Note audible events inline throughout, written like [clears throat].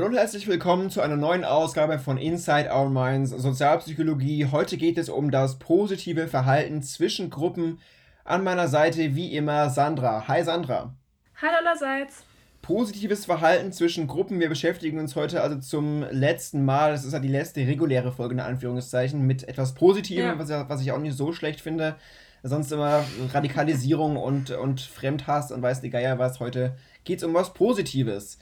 Hallo und herzlich willkommen zu einer neuen Ausgabe von Inside Our Minds Sozialpsychologie. Heute geht es um das positive Verhalten zwischen Gruppen. An meiner Seite wie immer Sandra. Hi Sandra. Hallo allerseits. Positives Verhalten zwischen Gruppen. Wir beschäftigen uns heute also zum letzten Mal, das ist ja die letzte reguläre Folge in Anführungszeichen, mit etwas Positivem, ja. was, was ich auch nicht so schlecht finde. Sonst immer Radikalisierung und, und Fremdhass und weiß die Geier was. Heute geht es um was Positives.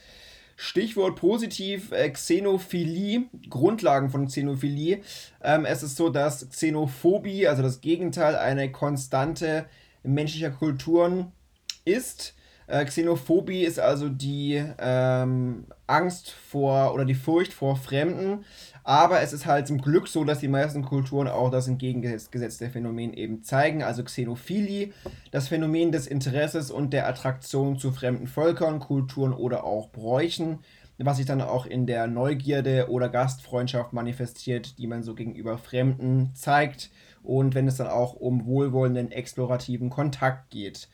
Stichwort positiv, äh, Xenophilie, Grundlagen von Xenophilie. Ähm, es ist so, dass Xenophobie, also das Gegenteil, eine Konstante menschlicher Kulturen ist. Äh, Xenophobie ist also die ähm, Angst vor oder die Furcht vor Fremden. Aber es ist halt zum Glück so, dass die meisten Kulturen auch das entgegengesetzte Phänomen eben zeigen, also Xenophilie, das Phänomen des Interesses und der Attraktion zu fremden Völkern, Kulturen oder auch Bräuchen, was sich dann auch in der Neugierde oder Gastfreundschaft manifestiert, die man so gegenüber Fremden zeigt und wenn es dann auch um wohlwollenden, explorativen Kontakt geht.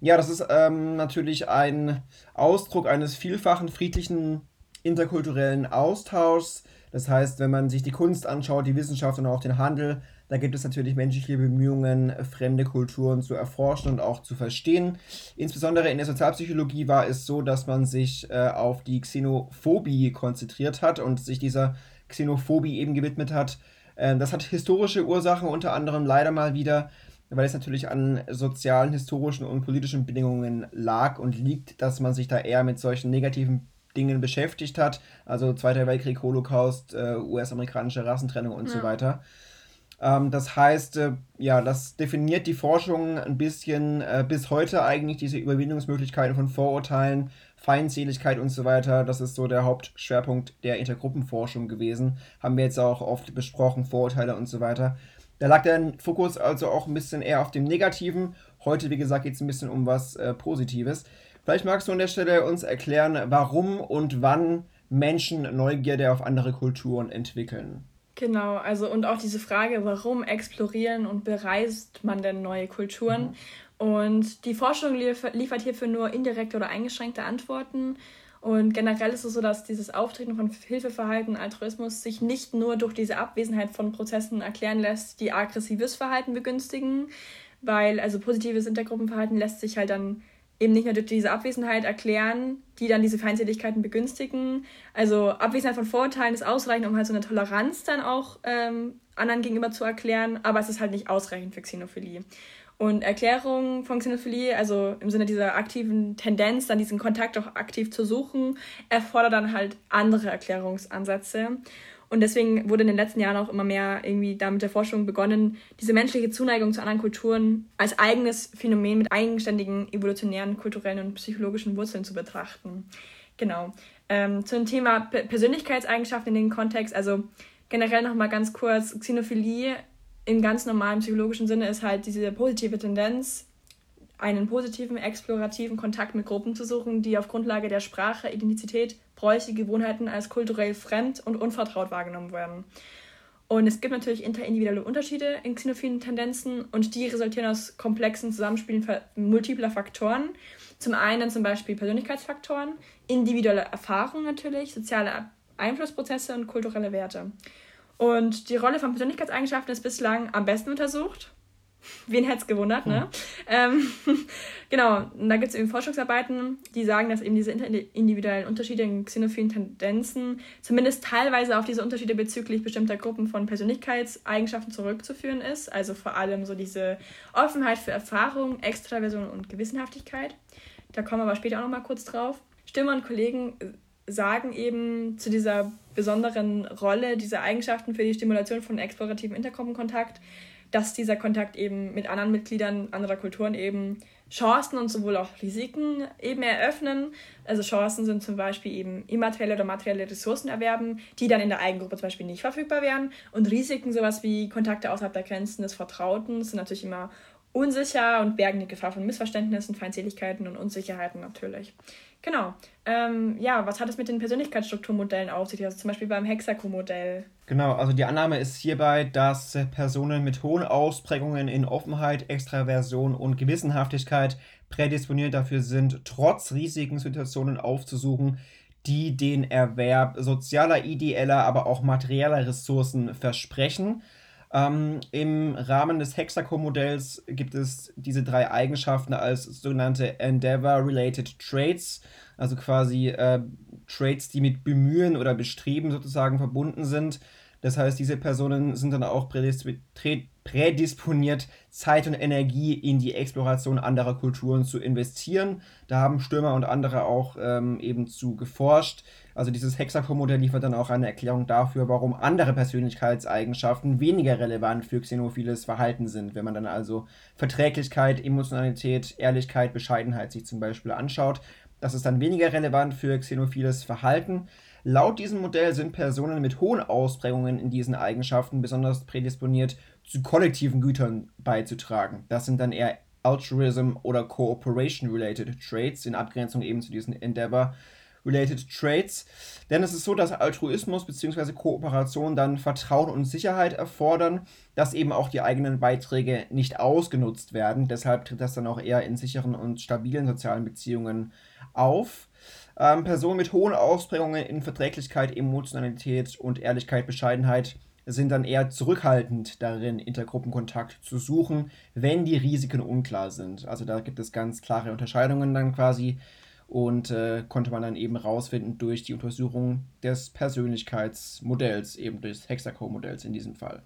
Ja, das ist ähm, natürlich ein Ausdruck eines vielfachen friedlichen interkulturellen Austauschs, das heißt, wenn man sich die Kunst anschaut, die Wissenschaft und auch den Handel, da gibt es natürlich menschliche Bemühungen, fremde Kulturen zu erforschen und auch zu verstehen. Insbesondere in der Sozialpsychologie war es so, dass man sich äh, auf die Xenophobie konzentriert hat und sich dieser Xenophobie eben gewidmet hat. Äh, das hat historische Ursachen, unter anderem leider mal wieder, weil es natürlich an sozialen, historischen und politischen Bedingungen lag und liegt, dass man sich da eher mit solchen negativen Dingen beschäftigt hat. Also Zweiter Weltkrieg, Holocaust, äh, US-amerikanische Rassentrennung und ja. so weiter. Ähm, das heißt, äh, ja, das definiert die Forschung ein bisschen äh, bis heute eigentlich, diese Überwindungsmöglichkeiten von Vorurteilen, Feindseligkeit und so weiter. Das ist so der Hauptschwerpunkt der Intergruppenforschung gewesen. Haben wir jetzt auch oft besprochen, Vorurteile und so weiter. Da lag der Fokus also auch ein bisschen eher auf dem Negativen. Heute, wie gesagt, geht es ein bisschen um was äh, Positives. Vielleicht magst du an der Stelle uns erklären, warum und wann Menschen Neugierde auf andere Kulturen entwickeln. Genau, also und auch diese Frage, warum explorieren und bereist man denn neue Kulturen? Mhm. Und die Forschung liefert hierfür nur indirekte oder eingeschränkte Antworten. Und generell ist es so, dass dieses Auftreten von Hilfeverhalten, Altruismus sich nicht nur durch diese Abwesenheit von Prozessen erklären lässt, die aggressives Verhalten begünstigen, weil also positives Intergruppenverhalten lässt sich halt dann eben nicht nur durch diese Abwesenheit erklären, die dann diese Feindseligkeiten begünstigen. Also Abwesenheit von Vorurteilen ist ausreichend, um halt so eine Toleranz dann auch ähm, anderen gegenüber zu erklären, aber es ist halt nicht ausreichend für Xenophilie. Und Erklärung von Xenophilie, also im Sinne dieser aktiven Tendenz, dann diesen Kontakt auch aktiv zu suchen, erfordert dann halt andere Erklärungsansätze. Und deswegen wurde in den letzten Jahren auch immer mehr irgendwie da mit der Forschung begonnen, diese menschliche Zuneigung zu anderen Kulturen als eigenes Phänomen mit eigenständigen evolutionären, kulturellen und psychologischen Wurzeln zu betrachten. Genau. Ähm, zum Thema Persönlichkeitseigenschaften in dem Kontext, also generell nochmal ganz kurz, Xenophilie im ganz normalen psychologischen Sinne ist halt diese positive Tendenz, einen positiven, explorativen Kontakt mit Gruppen zu suchen, die auf Grundlage der Sprache, Identität, Bräuche, Gewohnheiten als kulturell fremd und unvertraut wahrgenommen werden. Und es gibt natürlich interindividuelle Unterschiede in xenophilen Tendenzen und die resultieren aus komplexen Zusammenspielen multipler Faktoren. Zum einen zum Beispiel Persönlichkeitsfaktoren, individuelle Erfahrungen natürlich, soziale Einflussprozesse und kulturelle Werte. Und die Rolle von Persönlichkeitseigenschaften ist bislang am besten untersucht Wen hätte es gewundert, ne? Hm. Ähm, [laughs] genau, und da gibt es eben Forschungsarbeiten, die sagen, dass eben diese individuellen Unterschiede in xenophilen Tendenzen zumindest teilweise auf diese Unterschiede bezüglich bestimmter Gruppen von Persönlichkeitseigenschaften zurückzuführen ist. Also vor allem so diese Offenheit für Erfahrung, Extraversion und Gewissenhaftigkeit. Da kommen wir aber später auch nochmal kurz drauf. Stimmer und Kollegen sagen eben zu dieser besonderen Rolle dieser Eigenschaften für die Stimulation von explorativen Intergruppenkontakt, dass dieser Kontakt eben mit anderen Mitgliedern anderer Kulturen eben Chancen und sowohl auch Risiken eben eröffnen. Also Chancen sind zum Beispiel eben immaterielle oder materielle Ressourcen erwerben, die dann in der Eigengruppe zum Beispiel nicht verfügbar wären. Und Risiken, sowas wie Kontakte außerhalb der Grenzen des Vertrauten, sind natürlich immer unsicher und bergen die Gefahr von Missverständnissen, Feindseligkeiten und Unsicherheiten natürlich. Genau. Ähm, ja, was hat es mit den Persönlichkeitsstrukturmodellen auf sich? Also zum Beispiel beim Hexaco-Modell. Genau, also die Annahme ist hierbei, dass Personen mit hohen Ausprägungen in Offenheit, Extraversion und Gewissenhaftigkeit prädisponiert dafür sind, trotz riesigen Situationen aufzusuchen, die den Erwerb sozialer, ideeller, aber auch materieller Ressourcen versprechen. Ähm, Im Rahmen des Hexaco-Modells gibt es diese drei Eigenschaften als sogenannte Endeavor-Related Traits, also quasi äh, Traits, die mit Bemühen oder Bestreben sozusagen verbunden sind. Das heißt, diese Personen sind dann auch prädisponiert, Zeit und Energie in die Exploration anderer Kulturen zu investieren. Da haben Stürmer und andere auch ähm, eben zu geforscht. Also dieses Hexaco-Modell liefert dann auch eine Erklärung dafür, warum andere Persönlichkeitseigenschaften weniger relevant für xenophiles Verhalten sind. Wenn man dann also Verträglichkeit, Emotionalität, Ehrlichkeit, Bescheidenheit sich zum Beispiel anschaut, das ist dann weniger relevant für xenophiles Verhalten. Laut diesem Modell sind Personen mit hohen Ausprägungen in diesen Eigenschaften besonders prädisponiert, zu kollektiven Gütern beizutragen. Das sind dann eher Altruism oder Cooperation-related Traits, in Abgrenzung eben zu diesen Endeavor-related Traits. Denn es ist so, dass Altruismus bzw. Kooperation dann Vertrauen und Sicherheit erfordern, dass eben auch die eigenen Beiträge nicht ausgenutzt werden. Deshalb tritt das dann auch eher in sicheren und stabilen sozialen Beziehungen auf. Ähm, Personen mit hohen Ausprägungen in Verträglichkeit, Emotionalität und Ehrlichkeit, Bescheidenheit sind dann eher zurückhaltend darin, Intergruppenkontakt zu suchen, wenn die Risiken unklar sind. Also da gibt es ganz klare Unterscheidungen dann quasi und äh, konnte man dann eben rausfinden durch die Untersuchung des Persönlichkeitsmodells, eben des Hexaco-Modells in diesem Fall.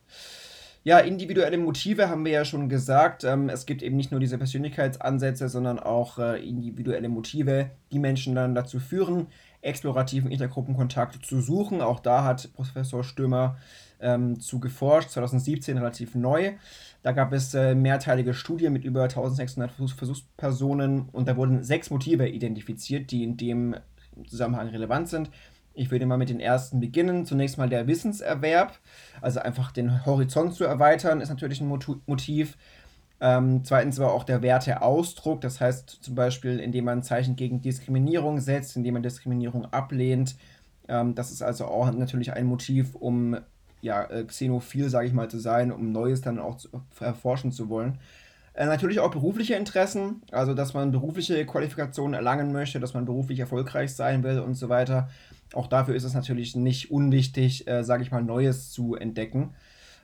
Ja, individuelle Motive haben wir ja schon gesagt. Ähm, es gibt eben nicht nur diese Persönlichkeitsansätze, sondern auch äh, individuelle Motive, die Menschen dann dazu führen, explorativen Intergruppenkontakt zu suchen. Auch da hat Professor Stürmer ähm, zu geforscht, 2017 relativ neu. Da gab es äh, mehrteilige Studien mit über 1600 Versuchspersonen und da wurden sechs Motive identifiziert, die in dem Zusammenhang relevant sind. Ich würde mal mit den ersten beginnen. Zunächst mal der Wissenserwerb, also einfach den Horizont zu erweitern, ist natürlich ein Motiv. Ähm, zweitens aber auch der Werteausdruck, das heißt zum Beispiel, indem man Zeichen gegen Diskriminierung setzt, indem man Diskriminierung ablehnt. Ähm, das ist also auch natürlich ein Motiv, um ja, äh, xenophil, sage ich mal, zu sein, um Neues dann auch zu, erforschen zu wollen. Äh, natürlich auch berufliche Interessen, also dass man berufliche Qualifikationen erlangen möchte, dass man beruflich erfolgreich sein will und so weiter. Auch dafür ist es natürlich nicht unwichtig, äh, sage ich mal, Neues zu entdecken.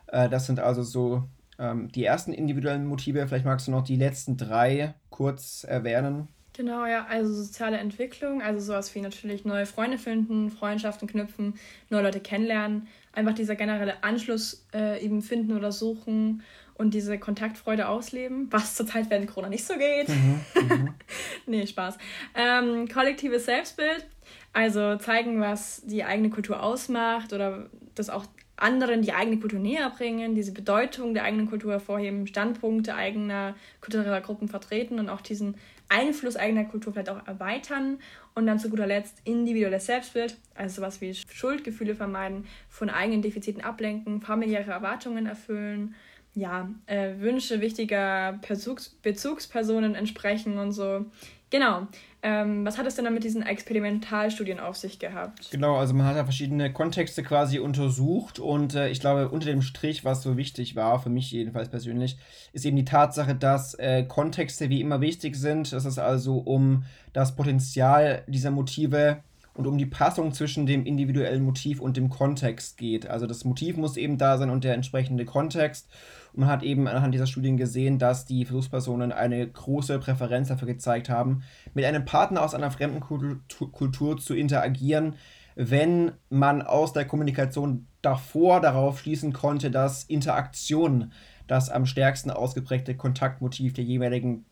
Äh, das sind also so ähm, die ersten individuellen Motive. Vielleicht magst du noch die letzten drei kurz erwähnen. Genau, ja, also soziale Entwicklung, also sowas wie natürlich neue Freunde finden, Freundschaften knüpfen, neue Leute kennenlernen, einfach dieser generelle Anschluss äh, eben finden oder suchen und diese Kontaktfreude ausleben, was zurzeit während Corona nicht so geht. Mhm, mhm. [laughs] nee, Spaß. Ähm, kollektives Selbstbild, also zeigen, was die eigene Kultur ausmacht oder das auch anderen die eigene Kultur näher bringen, diese Bedeutung der eigenen Kultur hervorheben, Standpunkte eigener kultureller Gruppen vertreten und auch diesen Einfluss eigener Kultur vielleicht auch erweitern und dann zu guter Letzt individuelles Selbstbild, also sowas wie Schuldgefühle vermeiden, von eigenen Defiziten ablenken, familiäre Erwartungen erfüllen, ja, äh, Wünsche wichtiger Bezugs Bezugspersonen entsprechen und so. Genau. Ähm, was hat es denn dann mit diesen Experimentalstudien auf sich gehabt? Genau, also man hat ja verschiedene Kontexte quasi untersucht und äh, ich glaube, unter dem Strich, was so wichtig war, für mich jedenfalls persönlich, ist eben die Tatsache, dass äh, Kontexte wie immer wichtig sind, dass es also um das Potenzial dieser Motive und um die Passung zwischen dem individuellen Motiv und dem Kontext geht. Also das Motiv muss eben da sein und der entsprechende Kontext. Und man hat eben anhand dieser Studien gesehen, dass die Versuchspersonen eine große Präferenz dafür gezeigt haben, mit einem Partner aus einer fremden Kultur zu interagieren, wenn man aus der Kommunikation davor darauf schließen konnte, dass Interaktion das am stärksten ausgeprägte Kontaktmotiv der jeweiligen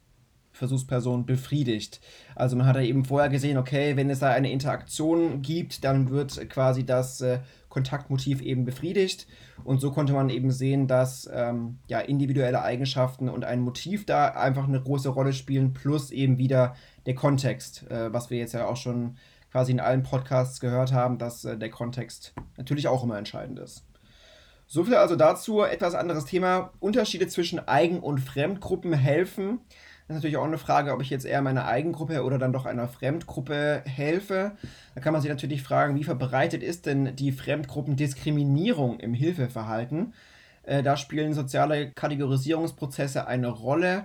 Versuchsperson befriedigt. Also man hat ja eben vorher gesehen, okay, wenn es da eine Interaktion gibt, dann wird quasi das äh, Kontaktmotiv eben befriedigt. Und so konnte man eben sehen, dass ähm, ja, individuelle Eigenschaften und ein Motiv da einfach eine große Rolle spielen, plus eben wieder der Kontext, äh, was wir jetzt ja auch schon quasi in allen Podcasts gehört haben, dass äh, der Kontext natürlich auch immer entscheidend ist. So viel also dazu. Etwas anderes Thema. Unterschiede zwischen Eigen- und Fremdgruppen helfen. Das ist natürlich auch eine Frage, ob ich jetzt eher meiner Eigengruppe oder dann doch einer Fremdgruppe helfe. Da kann man sich natürlich fragen, wie verbreitet ist denn die Fremdgruppendiskriminierung im Hilfeverhalten? Äh, da spielen soziale Kategorisierungsprozesse eine Rolle.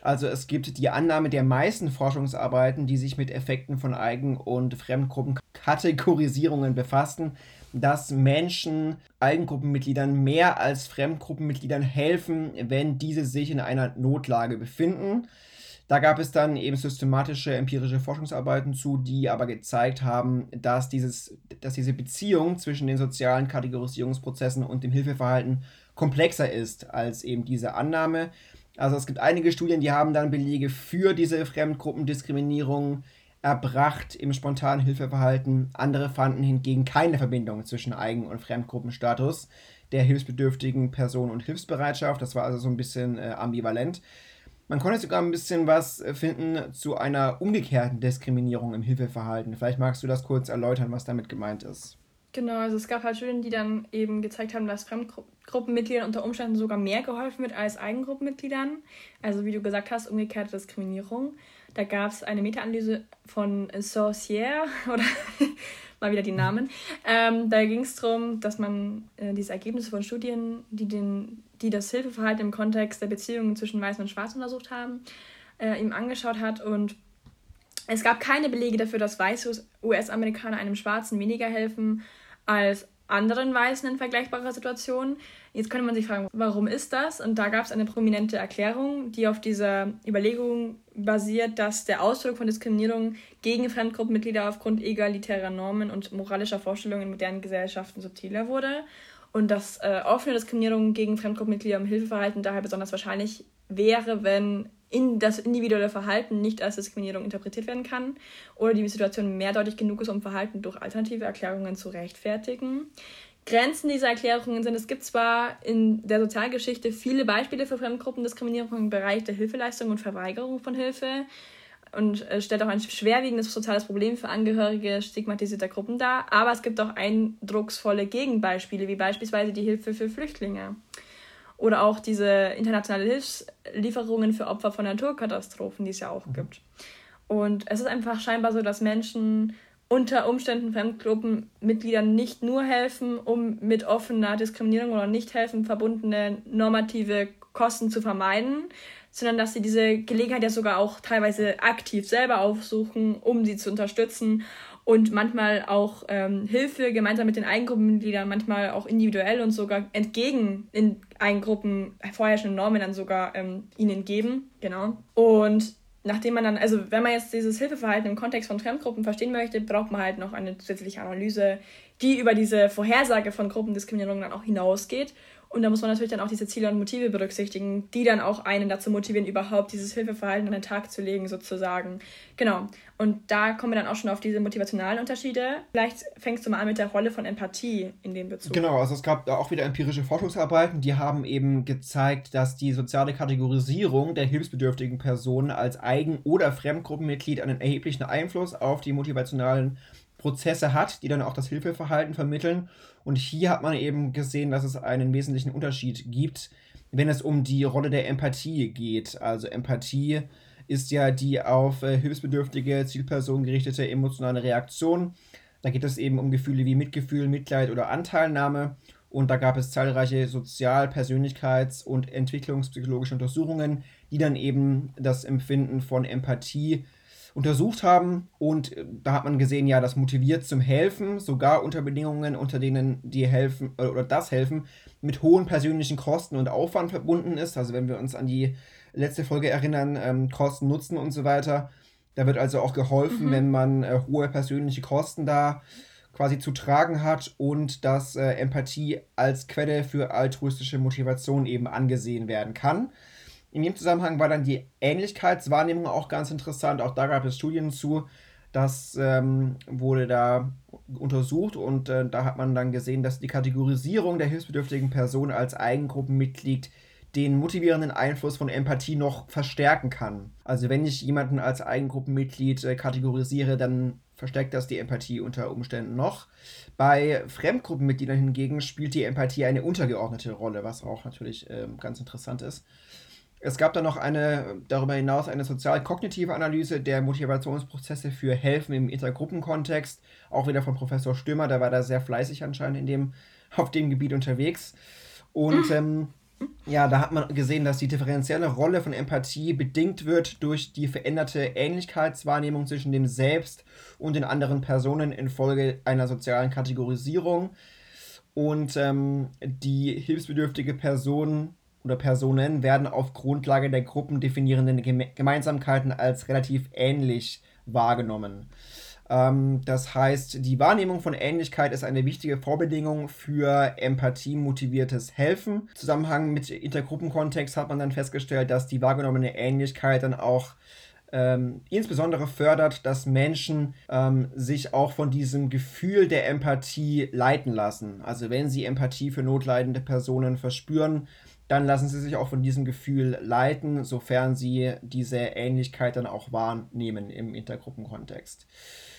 Also es gibt die Annahme der meisten Forschungsarbeiten, die sich mit Effekten von Eigen- und Fremdgruppen Kategorisierungen befassten, dass Menschen Eigengruppenmitgliedern mehr als Fremdgruppenmitgliedern helfen, wenn diese sich in einer Notlage befinden. Da gab es dann eben systematische empirische Forschungsarbeiten zu, die aber gezeigt haben, dass, dieses, dass diese Beziehung zwischen den sozialen Kategorisierungsprozessen und dem Hilfeverhalten komplexer ist als eben diese Annahme. Also es gibt einige Studien, die haben dann Belege für diese Fremdgruppendiskriminierung erbracht im spontanen Hilfeverhalten. Andere fanden hingegen keine Verbindung zwischen Eigen- und Fremdgruppenstatus der hilfsbedürftigen Person und Hilfsbereitschaft. Das war also so ein bisschen äh, ambivalent. Man konnte sogar ein bisschen was äh, finden zu einer umgekehrten Diskriminierung im Hilfeverhalten. Vielleicht magst du das kurz erläutern, was damit gemeint ist. Genau, also es gab halt Studien, die dann eben gezeigt haben, dass Fremdgruppenmitgliedern unter Umständen sogar mehr geholfen wird als Eigengruppenmitgliedern. Also wie du gesagt hast, umgekehrte Diskriminierung. Da gab es eine Meta-Analyse von Saucier [laughs] oder mal wieder die Namen. Ähm, da ging es darum, dass man äh, diese Ergebnisse von Studien, die, den, die das Hilfeverhalten im Kontext der Beziehungen zwischen Weißen und Schwarzen untersucht haben, äh, ihm angeschaut hat. Und es gab keine Belege dafür, dass weiße US-Amerikaner einem Schwarzen weniger helfen als anderen Weißen in vergleichbarer Situation. Jetzt könnte man sich fragen, warum ist das? Und da gab es eine prominente Erklärung, die auf dieser Überlegung basiert, dass der Ausdruck von Diskriminierung gegen Fremdgruppenmitglieder aufgrund egalitärer Normen und moralischer Vorstellungen in modernen Gesellschaften subtiler wurde und dass äh, offene Diskriminierung gegen Fremdgruppenmitglieder im Hilfeverhalten daher besonders wahrscheinlich wäre, wenn in das individuelle Verhalten nicht als Diskriminierung interpretiert werden kann oder die Situation mehrdeutig genug ist, um Verhalten durch alternative Erklärungen zu rechtfertigen. Grenzen dieser Erklärungen sind, es gibt zwar in der Sozialgeschichte viele Beispiele für Fremdgruppendiskriminierung im Bereich der Hilfeleistung und Verweigerung von Hilfe und äh, stellt auch ein schwerwiegendes soziales Problem für Angehörige stigmatisierter Gruppen dar, aber es gibt auch eindrucksvolle Gegenbeispiele, wie beispielsweise die Hilfe für Flüchtlinge. Oder auch diese internationale Hilfslieferungen für Opfer von Naturkatastrophen, die es ja auch mhm. gibt. Und es ist einfach scheinbar so, dass Menschen unter Umständen Fremdgruppenmitgliedern nicht nur helfen, um mit offener Diskriminierung oder nicht helfen verbundene normative Kosten zu vermeiden, sondern dass sie diese Gelegenheit ja sogar auch teilweise aktiv selber aufsuchen, um sie zu unterstützen und manchmal auch ähm, Hilfe gemeinsam mit den Eigengruppenmitgliedern, manchmal auch individuell und sogar entgegen in Eigengruppen vorherrschenden Normen dann sogar ähm, ihnen geben. Genau. Und nachdem man dann, also wenn man jetzt dieses Hilfeverhalten im Kontext von Fremdgruppen verstehen möchte, braucht man halt noch eine zusätzliche Analyse, die über diese Vorhersage von Gruppendiskriminierung dann auch hinausgeht und da muss man natürlich dann auch diese Ziele und Motive berücksichtigen, die dann auch einen dazu motivieren, überhaupt dieses Hilfeverhalten an den Tag zu legen, sozusagen. Genau. Und da kommen wir dann auch schon auf diese motivationalen Unterschiede. Vielleicht fängst du mal an mit der Rolle von Empathie in dem Bezug. Genau, also es gab da auch wieder empirische Forschungsarbeiten, die haben eben gezeigt, dass die soziale Kategorisierung der hilfsbedürftigen Personen als Eigen- oder Fremdgruppenmitglied einen erheblichen Einfluss auf die motivationalen Prozesse hat, die dann auch das Hilfeverhalten vermitteln. Und hier hat man eben gesehen, dass es einen wesentlichen Unterschied gibt, wenn es um die Rolle der Empathie geht. Also Empathie ist ja die auf äh, hilfsbedürftige Zielpersonen gerichtete emotionale Reaktion. Da geht es eben um Gefühle wie Mitgefühl, Mitleid oder Anteilnahme. Und da gab es zahlreiche Sozial-, Persönlichkeits- und Entwicklungspsychologische Untersuchungen, die dann eben das Empfinden von Empathie untersucht haben. Und äh, da hat man gesehen, ja, das motiviert zum Helfen, sogar unter Bedingungen, unter denen die helfen äh, oder das Helfen mit hohen persönlichen Kosten und Aufwand verbunden ist. Also wenn wir uns an die letzte Folge erinnern, ähm, Kosten, Nutzen und so weiter. Da wird also auch geholfen, mhm. wenn man äh, hohe persönliche Kosten da quasi zu tragen hat und dass äh, Empathie als Quelle für altruistische Motivation eben angesehen werden kann. In dem Zusammenhang war dann die Ähnlichkeitswahrnehmung auch ganz interessant. Auch da gab es Studien zu. Das ähm, wurde da untersucht und äh, da hat man dann gesehen, dass die Kategorisierung der hilfsbedürftigen Person als Eigengruppenmitglied den motivierenden Einfluss von Empathie noch verstärken kann. Also wenn ich jemanden als Eigengruppenmitglied äh, kategorisiere, dann verstärkt das die Empathie unter Umständen noch. Bei Fremdgruppenmitgliedern hingegen spielt die Empathie eine untergeordnete Rolle, was auch natürlich äh, ganz interessant ist. Es gab dann noch eine, darüber hinaus eine sozial-kognitive Analyse der Motivationsprozesse für Helfen im Intergruppenkontext, auch wieder von Professor Stürmer, der war da sehr fleißig anscheinend in dem, [laughs] auf dem Gebiet unterwegs. Und mhm. ähm, Ja, da hat man gesehen, dass die differenzielle Rolle von Empathie bedingt wird durch die veränderte Ähnlichkeitswahrnehmung zwischen dem Selbst und den anderen Personen infolge einer sozialen Kategorisierung. Und ähm, die hilfsbedürftige Person oder Personen werden auf Grundlage der gruppendefinierenden Gemeinsamkeiten als relativ ähnlich wahrgenommen. Ähm, das heißt, die Wahrnehmung von Ähnlichkeit ist eine wichtige Vorbedingung für empathiemotiviertes Helfen. Im Zusammenhang mit Intergruppenkontext hat man dann festgestellt, dass die wahrgenommene Ähnlichkeit dann auch ähm, insbesondere fördert, dass Menschen ähm, sich auch von diesem Gefühl der Empathie leiten lassen. Also wenn sie Empathie für notleidende Personen verspüren, dann lassen sie sich auch von diesem Gefühl leiten, sofern sie diese Ähnlichkeit dann auch wahrnehmen im Intergruppenkontext.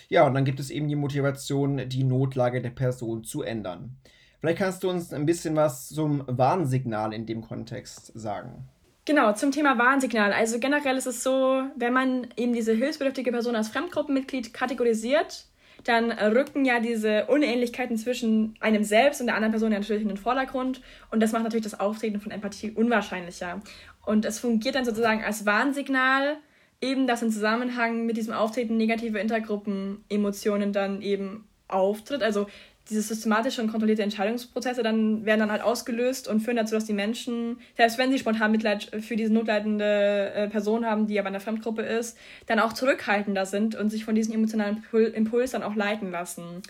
Ja, und dann gibt es eben die Motivation, die Notlage der Person zu ändern. Vielleicht kannst du uns ein bisschen was zum Warnsignal in dem Kontext sagen. Genau, zum Thema Warnsignal. Also generell ist es so, wenn man eben diese hilfsbedürftige Person als Fremdgruppenmitglied kategorisiert, dann rücken ja diese Unähnlichkeiten zwischen einem selbst und der anderen Person natürlich in den Vordergrund und das macht natürlich das Auftreten von Empathie unwahrscheinlicher. Und es fungiert dann sozusagen als Warnsignal, eben dass im Zusammenhang mit diesem Auftreten negative Intergruppen-Emotionen dann eben auftritt. Also diese systematische und kontrollierte Entscheidungsprozesse dann werden dann halt ausgelöst und führen dazu, dass die Menschen, selbst wenn sie spontan Mitleid für diese notleidende äh, Person haben, die aber in der Fremdgruppe ist, dann auch zurückhaltender sind und sich von diesem emotionalen Impuls dann auch leiten lassen.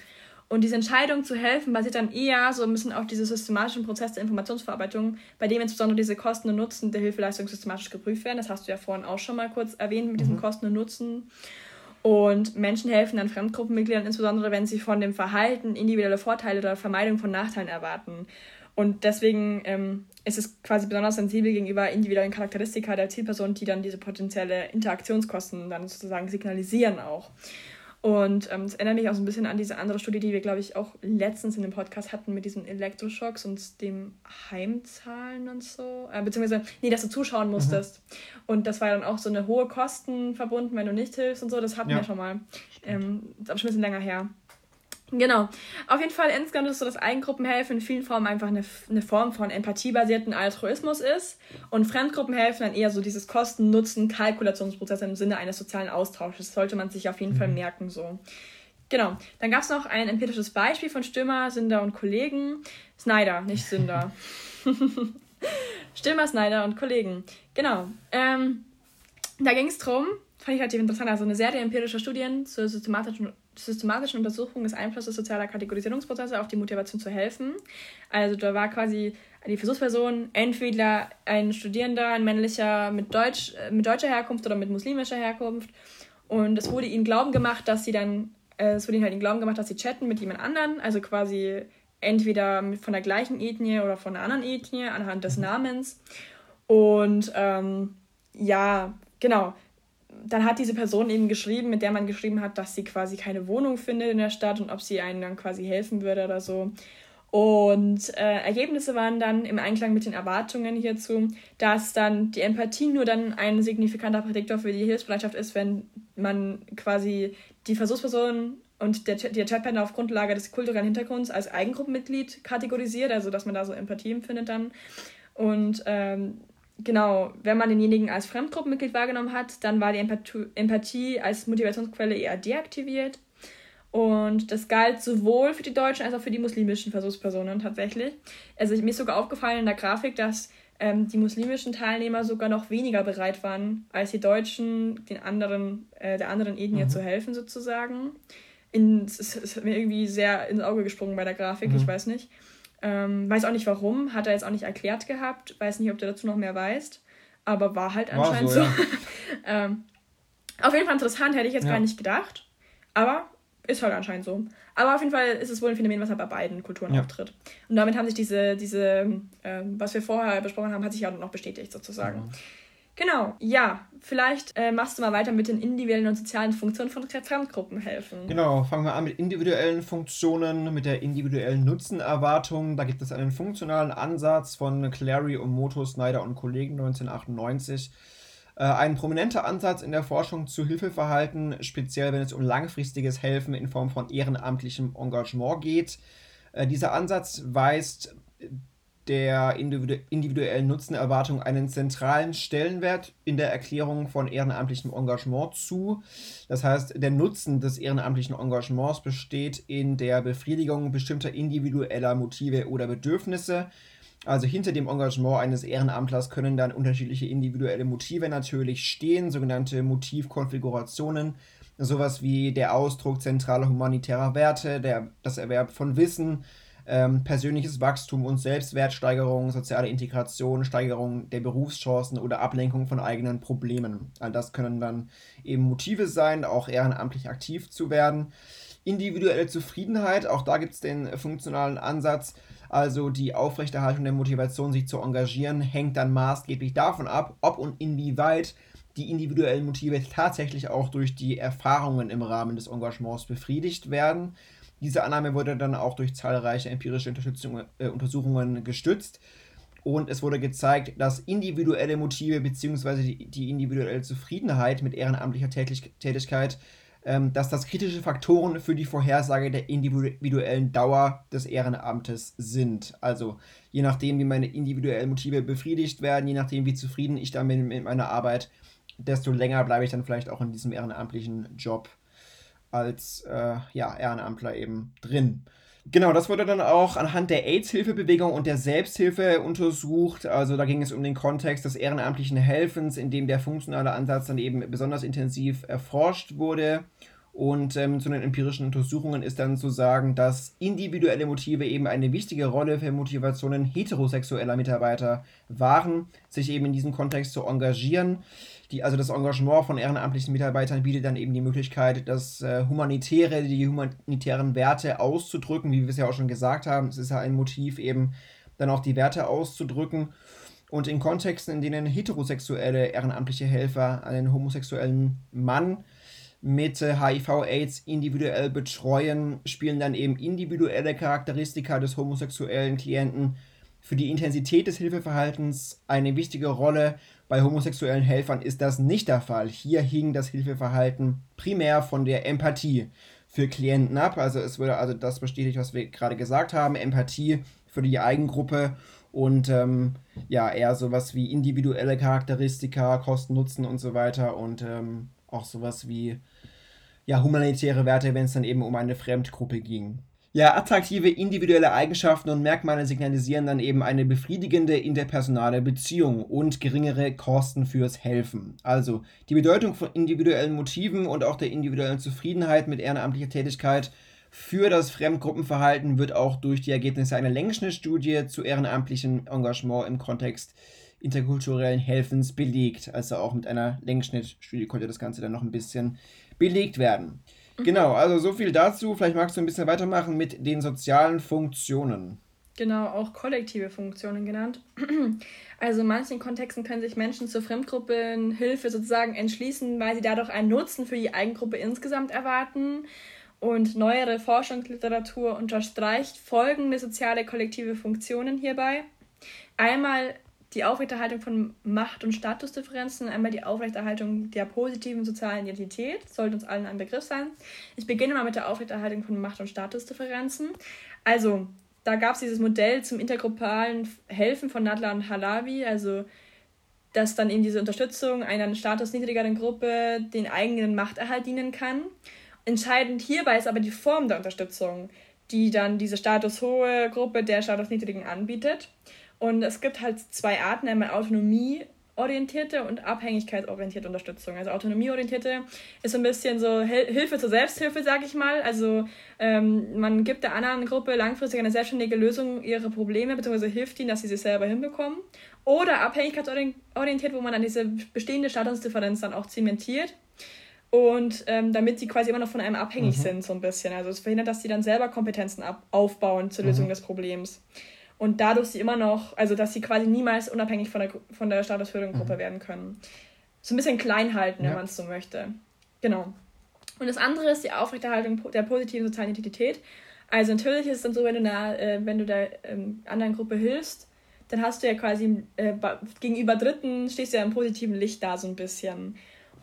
Und diese Entscheidung zu helfen basiert dann eher so ein bisschen auf diesem systematischen Prozess der Informationsverarbeitung, bei dem insbesondere diese Kosten und Nutzen der Hilfeleistung systematisch geprüft werden. Das hast du ja vorhin auch schon mal kurz erwähnt mit diesem mhm. Kosten und Nutzen. Und Menschen helfen dann Fremdgruppenmitgliedern insbesondere, wenn sie von dem Verhalten individuelle Vorteile oder Vermeidung von Nachteilen erwarten. Und deswegen ähm, ist es quasi besonders sensibel gegenüber individuellen Charakteristika der Zielperson, die dann diese potenzielle Interaktionskosten dann sozusagen signalisieren auch. Und ähm, das erinnert mich auch so ein bisschen an diese andere Studie, die wir, glaube ich, auch letztens in dem Podcast hatten mit diesen Elektroschocks und dem Heimzahlen und so. Äh, beziehungsweise, nee, dass du zuschauen musstest. Mhm. Und das war dann auch so eine hohe Kosten verbunden, wenn du nicht hilfst und so. Das hatten ja. wir schon mal. Ähm, das ist auch schon ein bisschen länger her. Genau. Auf jeden Fall insgesamt ist so, dass Eigengruppenhelfen in vielen Formen einfach eine, eine Form von empathiebasierten Altruismus ist und Fremdgruppenhelfen dann eher so dieses Kosten-Nutzen-Kalkulationsprozess im Sinne eines sozialen Austausches. Das sollte man sich auf jeden mhm. Fall merken so. Genau. Dann gab es noch ein empirisches Beispiel von Stürmer, Sünder und Kollegen. Snyder, nicht Sünder. [laughs] Stürmer, Snyder und Kollegen. Genau. Ähm, da ging es darum, fand ich relativ interessant, also eine Serie empirischer Studien zur systematischen systematischen Untersuchung des Einflusses sozialer Kategorisierungsprozesse auf die Motivation zu helfen. Also da war quasi die Versuchsperson entweder ein Studierender, ein männlicher mit, Deutsch, äh, mit deutscher Herkunft oder mit muslimischer Herkunft. Und es wurde ihnen glauben gemacht, dass sie dann, äh, es wurde ihnen halt ihnen glauben gemacht, dass sie chatten mit jemand anderen, also quasi entweder von der gleichen Ethnie oder von einer anderen Ethnie anhand des Namens. Und ähm, ja, genau dann hat diese Person eben geschrieben, mit der man geschrieben hat, dass sie quasi keine Wohnung findet in der Stadt und ob sie einem dann quasi helfen würde oder so. Und äh, Ergebnisse waren dann im Einklang mit den Erwartungen hierzu, dass dann die Empathie nur dann ein signifikanter Prädiktor für die Hilfsbereitschaft ist, wenn man quasi die Versuchsperson und der, der Chatpanel auf Grundlage des kulturellen Hintergrunds als Eigengruppenmitglied kategorisiert, also dass man da so Empathie empfindet dann. Und ähm, genau, wenn man denjenigen als Fremdgruppenmitglied wahrgenommen hat, dann war die Empathie als Motivationsquelle eher deaktiviert. Und das galt sowohl für die deutschen als auch für die muslimischen Versuchspersonen tatsächlich. Also mir ist sogar aufgefallen in der Grafik, dass ähm, die muslimischen Teilnehmer sogar noch weniger bereit waren, als die Deutschen den anderen, äh, der anderen Ethnie mhm. zu helfen sozusagen. es ist mir irgendwie sehr ins Auge gesprungen bei der Grafik, mhm. ich weiß nicht. Ähm, weiß auch nicht warum, hat er jetzt auch nicht erklärt gehabt. Weiß nicht, ob du dazu noch mehr weißt. Aber war halt anscheinend war so. so. Ja. [laughs] ähm, auf jeden Fall interessant, hätte ich jetzt ja. gar nicht gedacht. Aber ist halt anscheinend so. Aber auf jeden Fall ist es wohl ein Phänomen, was halt bei beiden Kulturen ja. auftritt. Und damit haben sich diese, diese äh, was wir vorher besprochen haben, hat sich ja noch bestätigt sozusagen. Genau, ja. Vielleicht äh, machst du mal weiter mit den individuellen und sozialen Funktionen von Fremdgruppen helfen. Genau, fangen wir an mit individuellen Funktionen, mit der individuellen Nutzenerwartung. Da gibt es einen funktionalen Ansatz von Clary, Omoto, Snyder und Kollegen 1998. Äh, ein prominenter Ansatz in der Forschung zu Hilfeverhalten, speziell wenn es um langfristiges Helfen in Form von ehrenamtlichem Engagement geht. Äh, dieser Ansatz weist der individuellen Nutzenerwartung einen zentralen Stellenwert in der Erklärung von ehrenamtlichem Engagement zu. Das heißt, der Nutzen des ehrenamtlichen Engagements besteht in der Befriedigung bestimmter individueller Motive oder Bedürfnisse. Also hinter dem Engagement eines Ehrenamtlers können dann unterschiedliche individuelle Motive natürlich stehen, sogenannte Motivkonfigurationen, sowas wie der Ausdruck zentraler humanitärer Werte, der, das Erwerb von Wissen, ähm, persönliches Wachstum und Selbstwertsteigerung, soziale Integration, Steigerung der Berufschancen oder Ablenkung von eigenen Problemen. All das können dann eben Motive sein, auch ehrenamtlich aktiv zu werden. Individuelle Zufriedenheit, auch da gibt es den funktionalen Ansatz, also die Aufrechterhaltung der Motivation, sich zu engagieren, hängt dann maßgeblich davon ab, ob und inwieweit die individuellen Motive tatsächlich auch durch die Erfahrungen im Rahmen des Engagements befriedigt werden. Diese Annahme wurde dann auch durch zahlreiche empirische äh, Untersuchungen gestützt. Und es wurde gezeigt, dass individuelle Motive bzw. Die, die, individuelle Zufriedenheit mit ehrenamtlicher Tätigkeit, ähm, dass das kritische Faktoren für die Vorhersage der individuellen Dauer des Ehrenamtes sind. Also je nachdem, wie meine individuellen Motive befriedigt werden, je nachdem, wie zufrieden ich damit mit meiner Arbeit, desto länger bleibe ich dann vielleicht auch in diesem ehrenamtlichen Job als äh, ja, Ehrenamtler eben drin. Genau, das wurde dann auch anhand der AIDS-Hilfebewegung und der Selbsthilfe untersucht. Also da ging es um den Kontext des ehrenamtlichen Helfens, in dem der funktionale Ansatz dann eben besonders intensiv erforscht wurde. Und ähm, zu den empirischen Untersuchungen ist dann zu sagen, dass individuelle Motive eben eine wichtige Rolle für Motivationen heterosexueller Mitarbeiter waren, sich eben in diesem Kontext zu engagieren. Die, also das Engagement von ehrenamtlichen Mitarbeitern bietet dann eben die Möglichkeit, das äh, Humanitäre, die humanitären Werte auszudrücken, wie wir es ja auch schon gesagt haben. Es ist ja ein Motiv, eben dann auch die Werte auszudrücken. Und in Kontexten, in denen heterosexuelle ehrenamtliche Helfer einen homosexuellen Mann mit HIV-Aids individuell betreuen, spielen dann eben individuelle Charakteristika des homosexuellen Klienten für die Intensität des Hilfeverhaltens eine wichtige Rolle. Bei homosexuellen Helfern ist das nicht der Fall. Hier hing das Hilfeverhalten primär von der Empathie für Klienten ab. Also es würde also das bestätigt, was wir gerade gesagt haben. Empathie für die Eigengruppe und ähm, ja, eher sowas wie individuelle Charakteristika, Kosten, Nutzen und so weiter und ähm, auch sowas wie ja, humanitäre Werte, wenn es dann eben um eine Fremdgruppe ging. Ja, attraktive individuelle Eigenschaften und Merkmale signalisieren dann eben eine befriedigende interpersonale Beziehung und geringere Kosten fürs Helfen. Also die Bedeutung von individuellen Motiven und auch der individuellen Zufriedenheit mit ehrenamtlicher Tätigkeit für das Fremdgruppenverhalten wird auch durch die Ergebnisse einer Längsschnittstudie zu ehrenamtlichem Engagement im Kontext interkulturellen Helfens belegt. Also auch mit einer Längsschnittstudie konnte das Ganze dann noch ein bisschen belegt werden. Mhm. Genau, also so viel dazu. Vielleicht magst du ein bisschen weitermachen mit den sozialen Funktionen. Genau, auch kollektive Funktionen genannt. [clears throat] Also in manchen Kontexten können sich Menschen zur Fremdgruppenhilfe sozusagen entschließen, weil sie dadurch einen Nutzen für die Eigengruppe insgesamt erwarten. Und neuere Forschungsliteratur unterstreicht folgende soziale kollektive Funktionen hierbei. Einmal die Aufrechterhaltung von Macht- und Statusdifferenzen, einmal die Aufrechterhaltung der positiven sozialen Identität, sollte uns allen ein Begriff sein. Ich beginne mal mit der Aufrechterhaltung von Macht- und Statusdifferenzen. Also, da gab es dieses Modell zum intergruppalen Helfen von Nadler und Halabi, also dass dann eben diese Unterstützung einer statusniedrigeren Gruppe den eigenen Machterhalt dienen kann. Entscheidend hierbei ist aber die Form der Unterstützung, die dann diese statushohe Gruppe der statusniedrigen anbietet. Und es gibt halt zwei Arten, einmal autonomieorientierte und abhängigkeitsorientierte Unterstützung. Also autonomieorientierte ist so ein bisschen so Hilfe zur Selbsthilfe, sag ich mal. Also ähm, man gibt der anderen Gruppe langfristig eine selbstständige Lösung ihrer Probleme, beziehungsweise hilft ihnen, dass sie sich selber hinbekommen. Oder abhängigkeitsorientiert, wo man dann diese bestehende Statusdifferenz dann auch zementiert. Und ähm, damit sie quasi immer noch von einem abhängig mhm. sind, so ein bisschen. Also es verhindert, dass sie dann selber Kompetenzen aufbauen zur Lösung mhm. des Problems und dadurch sie immer noch, also dass sie quasi niemals unabhängig von der, von der Statusförderungsgruppe mhm. werden können. So ein bisschen klein halten, ja. wenn man es so möchte. Genau. Und das andere ist die Aufrechterhaltung der positiven sozialen Identität. Also natürlich ist es dann so, wenn du, einer, äh, wenn du der ähm, anderen Gruppe hilfst, dann hast du ja quasi äh, gegenüber Dritten stehst du ja im positiven Licht da so ein bisschen.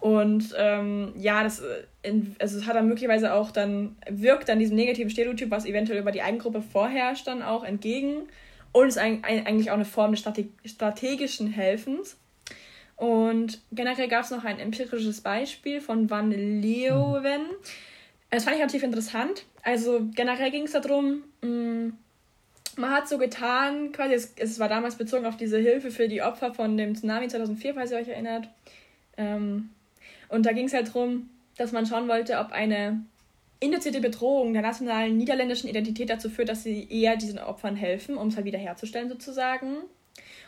Und ähm, ja, das, äh, also es hat dann möglicherweise auch dann, wirkt dann diesem negativen Stereotyp, was eventuell über die Eigengruppe vorherrscht, dann auch entgegen. und ist eigentlich auch eine Form des strategischen Helfens. Und generell gab es noch ein empirisches Beispiel von Van Leeuwen. Mhm. Das fand ich relativ interessant. Also generell ging es darum, mm, man hat so getan, quasi, es, es, war damals bezogen auf diese Hilfe für die Opfer von dem Tsunami 2004, falls ihr euch erinnert. Ähm, und da ging es halt darum, dass man schauen wollte, ob eine induzierte Bedrohung der nationalen niederländischen Identität dazu führt, dass sie eher diesen Opfern helfen, um es halt wiederherzustellen sozusagen.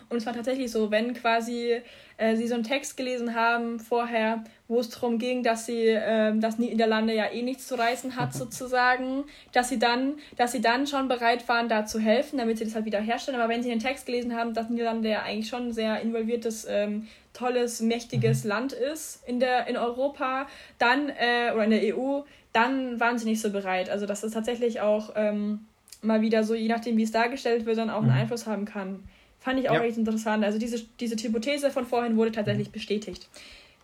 Und es war tatsächlich so, wenn quasi äh, sie so einen Text gelesen haben vorher, wo es darum ging, dass sie, äh, dass Niederlande ja eh nichts zu reißen hat [laughs] sozusagen, dass sie dann, dass sie dann schon bereit waren, da zu helfen, damit sie das halt wieder herstellen. Aber wenn sie den Text gelesen haben, dass Niederlande ja eigentlich schon ein sehr involviertes, ähm, tolles, mächtiges mhm. Land ist in der in Europa, dann äh, oder in der EU, dann waren sie nicht so bereit. Also dass es tatsächlich auch ähm, mal wieder so, je nachdem wie es dargestellt wird, dann auch einen mhm. Einfluss haben kann. Fand ich auch ja. echt interessant. Also diese, diese Hypothese von vorhin wurde tatsächlich bestätigt.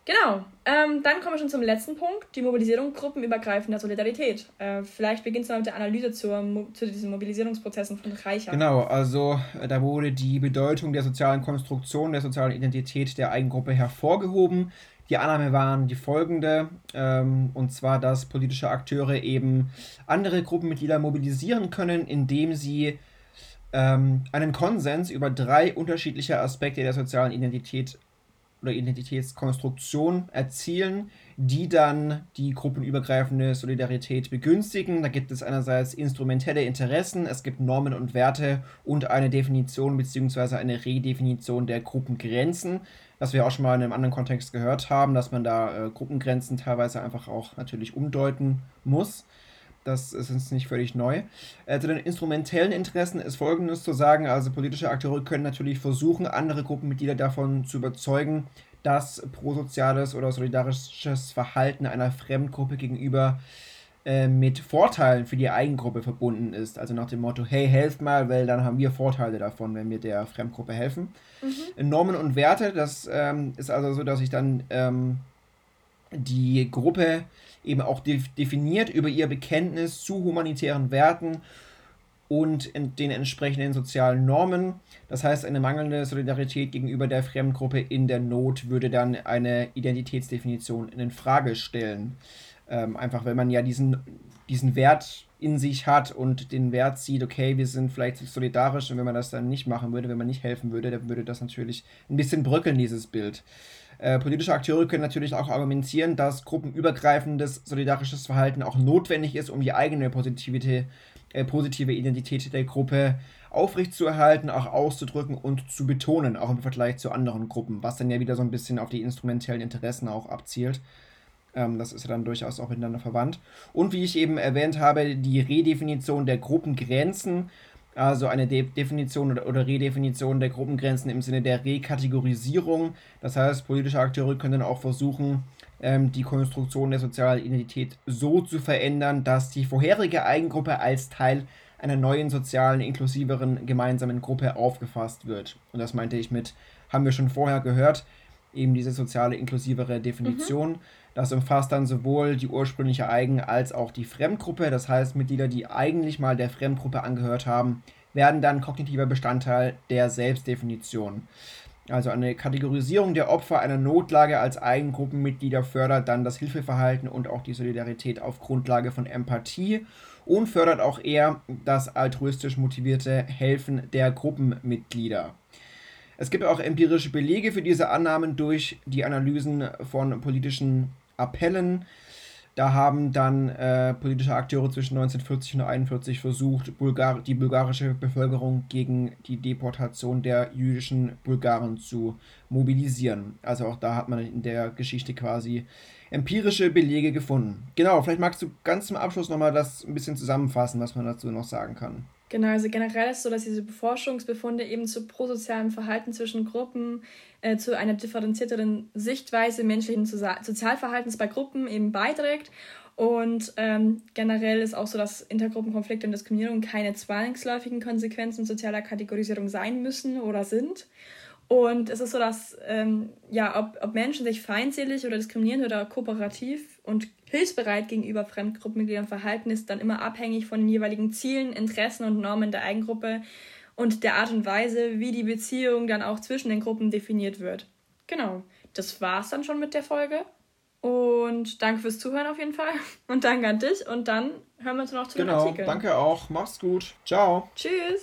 Genau, ähm, dann kommen wir schon zum letzten Punkt, die Mobilisierung gruppenübergreifender Solidarität. Äh, vielleicht beginnst du mal mit der Analyse zur, zu diesen Mobilisierungsprozessen von Reicher. Genau, also äh, da wurde die Bedeutung der sozialen Konstruktion, der sozialen Identität der Eigengruppe hervorgehoben. Die Annahme waren die folgende, ähm, und zwar, dass politische Akteure eben andere Gruppenmitglieder mobilisieren können, indem sie ähm, einen Konsens über drei unterschiedliche Aspekte der sozialen Identität oder Identitätskonstruktion erzielen, die dann die gruppenübergreifende Solidarität begünstigen. Da gibt es einerseits instrumentelle Interessen, es gibt Normen und Werte und eine Definition bzw. eine Redefinition der Gruppengrenzen, was wir auch schon mal in einem anderen Kontext gehört haben, dass man da äh, Gruppengrenzen teilweise einfach auch natürlich umdeuten muss. Das ist uns nicht völlig neu. Äh, zu den instrumentellen Interessen ist Folgendes zu sagen. Also politische Akteure können natürlich versuchen, andere Gruppenmitglieder davon zu überzeugen, dass prosoziales oder solidarisches Verhalten einer Fremdgruppe gegenüber äh, mit Vorteilen für die Eigengruppe verbunden ist. Also nach dem Motto, hey, helft mal, weil dann haben wir Vorteile davon, wenn wir der Fremdgruppe helfen. Mhm. Normen und Werte, das ähm, ist also so, dass ich dann ähm, die Gruppe eben auch de definiert über ihr Bekenntnis zu humanitären Werten und den entsprechenden sozialen Normen. Das heißt, eine mangelnde Solidarität gegenüber der Fremdgruppe in der Not würde dann eine Identitätsdefinition in Frage stellen. Ähm, einfach, wenn man ja diesen, diesen Wert in sich hat und den Wert sieht, okay, wir sind vielleicht solidarisch und wenn man das dann nicht machen würde, wenn man nicht helfen würde, dann würde das natürlich ein bisschen bröckeln, dieses Bild. Äh, politische Akteure können natürlich auch argumentieren, dass gruppenübergreifendes solidarisches Verhalten auch notwendig ist, um die eigene positive, äh, positive Identität der Gruppe aufrechtzuerhalten, auch auszudrücken und zu betonen, auch im Vergleich zu anderen Gruppen, was dann ja wieder so ein bisschen auf die instrumentellen Interessen auch abzielt. Ähm, das ist ja dann durchaus auch miteinander verwandt. Und wie ich eben erwähnt habe, die Redefinition der Gruppengrenzen also eine De Definition oder, oder, Redefinition der Gruppengrenzen im Sinne der Rekategorisierung. Das heißt, politische Akteure können dann auch versuchen, ähm, die Konstruktion der sozialen Identität so zu verändern, dass die vorherige Eigengruppe als Teil einer neuen sozialen, inklusiveren gemeinsamen Gruppe aufgefasst wird. Und das meinte ich mit, haben wir schon vorher gehört, eben diese soziale, inklusivere Definition. Mhm. Das umfasst dann sowohl die ursprüngliche Eigen- als auch die Fremdgruppe. Das heißt, Mitglieder, die eigentlich mal der Fremdgruppe angehört haben, werden dann kognitiver Bestandteil der Selbstdefinition. Also eine Kategorisierung der Opfer einer Notlage als Eigengruppenmitglieder fördert dann das Hilfeverhalten und auch die Solidarität auf Grundlage von Empathie und fördert auch eher das altruistisch motivierte Helfen der Gruppenmitglieder. Es gibt auch empirische Belege für diese Annahmen durch die Analysen von politischen Appellen. Da haben dann äh, politische Akteure zwischen 1940 und 1941 versucht, Bulgar die bulgarische Bevölkerung gegen die Deportation der jüdischen Bulgaren zu mobilisieren. Also auch da hat man in der Geschichte quasi empirische Belege gefunden. Genau, vielleicht magst du ganz zum Abschluss nochmal das ein bisschen zusammenfassen, was man dazu noch sagen kann. Genau, also generell ist es so, dass diese Forschungsbefunde eben zu prosozialem Verhalten zwischen Gruppen, äh, zu einer differenzierteren Sichtweise menschlichen Sozialverhaltens bei Gruppen eben beiträgt. Und ähm, generell ist auch so, dass Intergruppenkonflikte und Diskriminierung keine zwangsläufigen Konsequenzen sozialer Kategorisierung sein müssen oder sind. Und es ist so, dass ähm, ja, ob, ob Menschen sich feindselig oder diskriminierend oder kooperativ und hilfsbereit gegenüber Fremdgruppenmitgliedern verhalten, ist dann immer abhängig von den jeweiligen Zielen, Interessen und Normen der Eigengruppe. und der Art und Weise, wie die Beziehung dann auch zwischen den Gruppen definiert wird. Genau, das war's dann schon mit der Folge. Und danke fürs Zuhören auf jeden Fall. Und danke an dich. Und dann hören wir uns noch zu genau, den Artikel. Genau, danke auch. Mach's gut. Ciao. Tschüss.